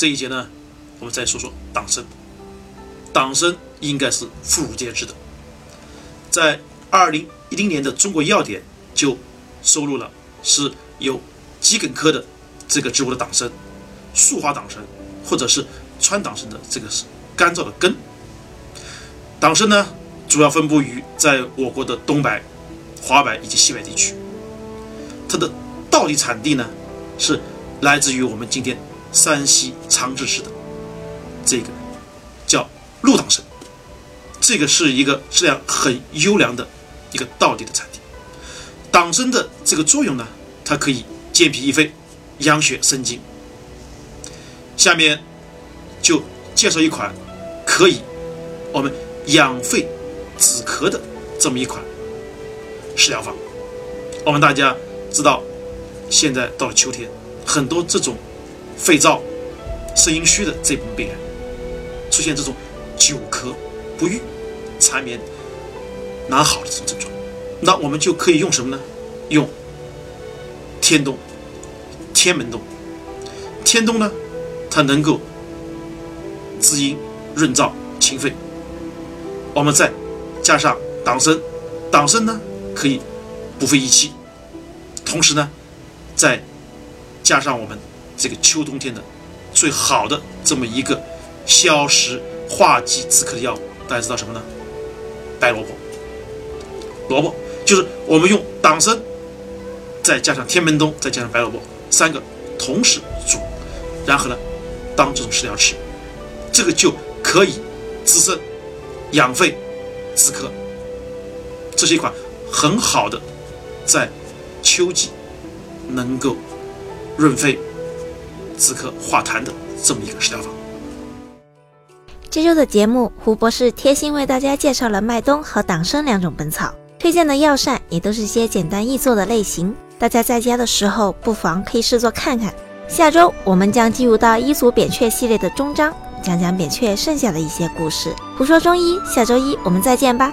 这一节呢，我们再说说党参。党参应该是妇孺皆知的，在二零一零年的《中国药典》就收录了是有桔梗科的这个植物的党参、树花党参或者是川党参的这个是干燥的根。党参呢，主要分布于在我国的东北、华北以及西北地区。它的道地产地呢，是来自于我们今天山西长治市的这个叫鹿党参，这个是一个质量很优良的一个道地的产地。党参的这个作用呢，它可以健脾益肺、养血生津。下面就介绍一款可以我们养肺止咳的这么一款食疗方。我们大家。知道，现在到了秋天，很多这种肺燥、肾阴虚的这部分病人，出现这种久咳不愈、缠绵难好的这种症状，那我们就可以用什么呢？用天冬、天门冬。天冬呢，它能够滋阴润燥、清肺。我们再加上党参，党参呢可以补肺益气。同时呢，再加上我们这个秋冬天的最好的这么一个消食化积止咳的药物，大家知道什么呢？白萝卜。萝卜就是我们用党参，再加上天门冬，再加上白萝卜三个同时煮，然后呢当这种食疗吃，这个就可以滋肾养肺止咳。这是一款很好的在。秋季能够润肺、止咳、化痰的这么一个食疗方。这周的节目，胡博士贴心为大家介绍了麦冬和党参两种本草，推荐的药膳也都是些简单易做的类型，大家在家的时候不妨可以试做看看。下周我们将进入到医祖扁鹊系列的终章，讲讲扁鹊剩下的一些故事。胡说中医，下周一我们再见吧。